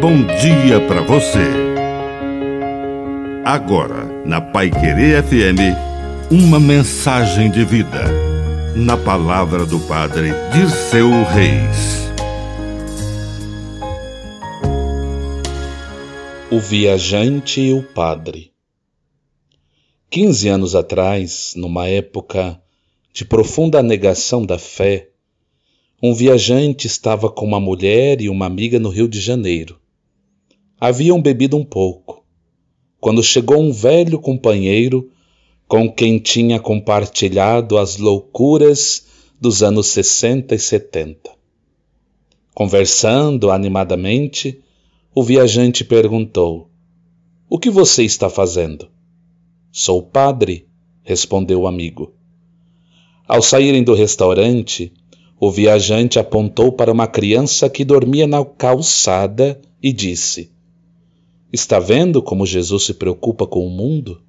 bom dia para você. Agora, na Pai Querer FM, uma mensagem de vida. Na palavra do Padre Dirceu Reis. O viajante e o padre. Quinze anos atrás, numa época de profunda negação da fé, um viajante estava com uma mulher e uma amiga no Rio de Janeiro. Haviam bebido um pouco, quando chegou um velho companheiro com quem tinha compartilhado as loucuras dos anos 60 e 70. Conversando animadamente, o viajante perguntou: O que você está fazendo? Sou padre, respondeu o amigo. Ao saírem do restaurante, o viajante apontou para uma criança que dormia na calçada e disse: Está vendo como Jesus se preocupa com o mundo?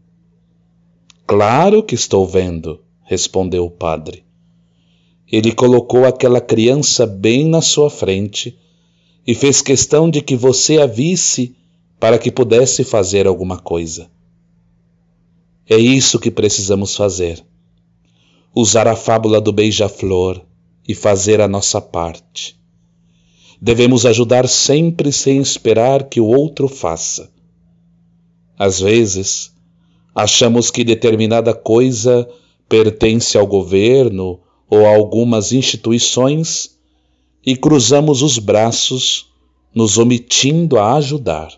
Claro que estou vendo, respondeu o padre. Ele colocou aquela criança bem na sua frente e fez questão de que você a visse para que pudesse fazer alguma coisa. É isso que precisamos fazer. Usar a fábula do beija-flor e fazer a nossa parte. Devemos ajudar sempre sem esperar que o outro faça. Às vezes, achamos que determinada coisa pertence ao governo ou a algumas instituições e cruzamos os braços, nos omitindo a ajudar.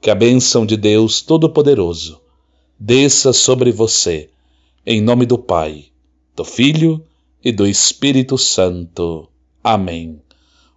Que a bênção de Deus Todo-Poderoso desça sobre você, em nome do Pai, do Filho e do Espírito Santo. Amém.